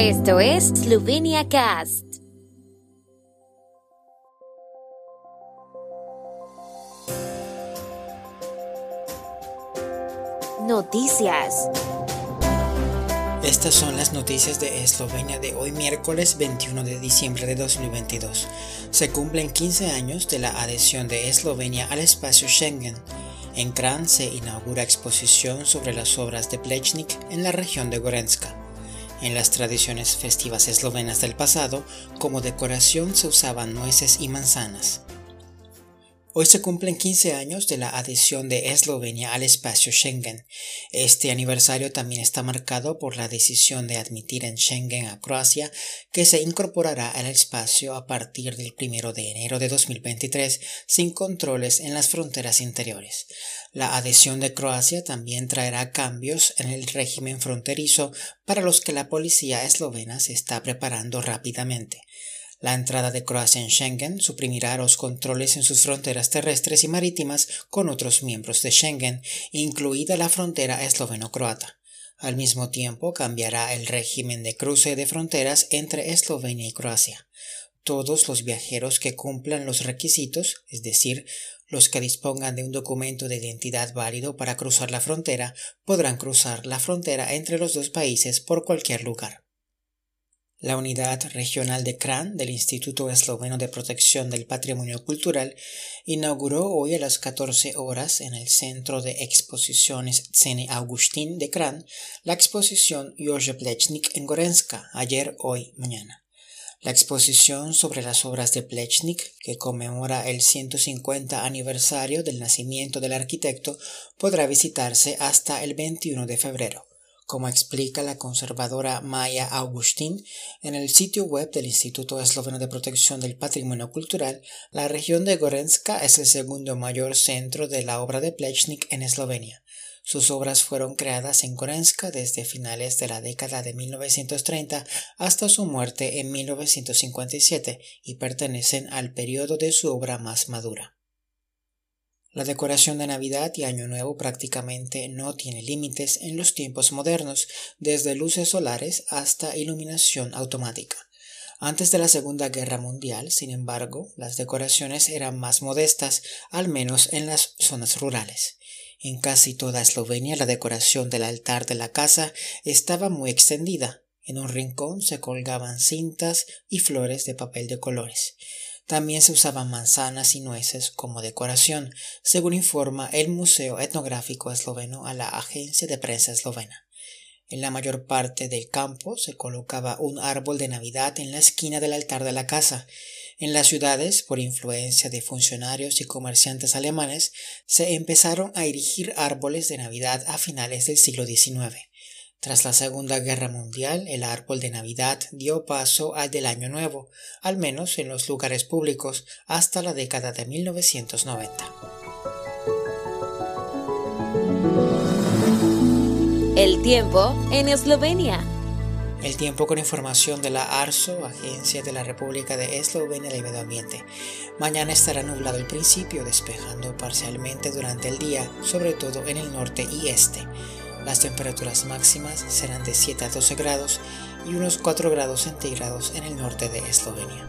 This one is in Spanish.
Esto es Slovenia Cast. Noticias. Estas son las noticias de Eslovenia de hoy miércoles 21 de diciembre de 2022. Se cumplen 15 años de la adhesión de Eslovenia al espacio Schengen. En Kran se inaugura exposición sobre las obras de Plechnik en la región de Gorenska. En las tradiciones festivas eslovenas del pasado, como decoración se usaban nueces y manzanas. Hoy se cumplen 15 años de la adhesión de Eslovenia al espacio Schengen. Este aniversario también está marcado por la decisión de admitir en Schengen a Croacia, que se incorporará al espacio a partir del 1 de enero de 2023 sin controles en las fronteras interiores. La adhesión de Croacia también traerá cambios en el régimen fronterizo para los que la policía eslovena se está preparando rápidamente. La entrada de Croacia en Schengen suprimirá los controles en sus fronteras terrestres y marítimas con otros miembros de Schengen, incluida la frontera esloveno-croata. Al mismo tiempo cambiará el régimen de cruce de fronteras entre Eslovenia y Croacia. Todos los viajeros que cumplan los requisitos, es decir, los que dispongan de un documento de identidad válido para cruzar la frontera, podrán cruzar la frontera entre los dos países por cualquier lugar. La Unidad Regional de Kran del Instituto Esloveno de Protección del Patrimonio Cultural inauguró hoy a las 14 horas en el Centro de Exposiciones Cene Augustín de Kran la exposición Jože Plechnik en Gorenska, ayer, hoy, mañana. La exposición sobre las obras de Plechnik, que conmemora el 150 aniversario del nacimiento del arquitecto, podrá visitarse hasta el 21 de febrero como explica la conservadora Maya Augustín en el sitio web del Instituto Esloveno de Protección del Patrimonio Cultural, la región de Gorenska es el segundo mayor centro de la obra de Plechnik en Eslovenia. Sus obras fueron creadas en Gorenska desde finales de la década de 1930 hasta su muerte en 1957 y pertenecen al periodo de su obra más madura. La decoración de Navidad y Año Nuevo prácticamente no tiene límites en los tiempos modernos, desde luces solares hasta iluminación automática. Antes de la Segunda Guerra Mundial, sin embargo, las decoraciones eran más modestas, al menos en las zonas rurales. En casi toda Eslovenia la decoración del altar de la casa estaba muy extendida. En un rincón se colgaban cintas y flores de papel de colores. También se usaban manzanas y nueces como decoración, según informa el Museo Etnográfico Esloveno a la agencia de prensa eslovena. En la mayor parte del campo se colocaba un árbol de Navidad en la esquina del altar de la casa. En las ciudades, por influencia de funcionarios y comerciantes alemanes, se empezaron a erigir árboles de Navidad a finales del siglo XIX. Tras la Segunda Guerra Mundial, el árbol de Navidad dio paso al del Año Nuevo, al menos en los lugares públicos, hasta la década de 1990. El tiempo en Eslovenia. El tiempo con información de la ARSO, Agencia de la República de Eslovenia del Medio Ambiente. Mañana estará nublado al principio, despejando parcialmente durante el día, sobre todo en el norte y este. Las temperaturas máximas serán de 7 a 12 grados y unos 4 grados centígrados en el norte de Eslovenia.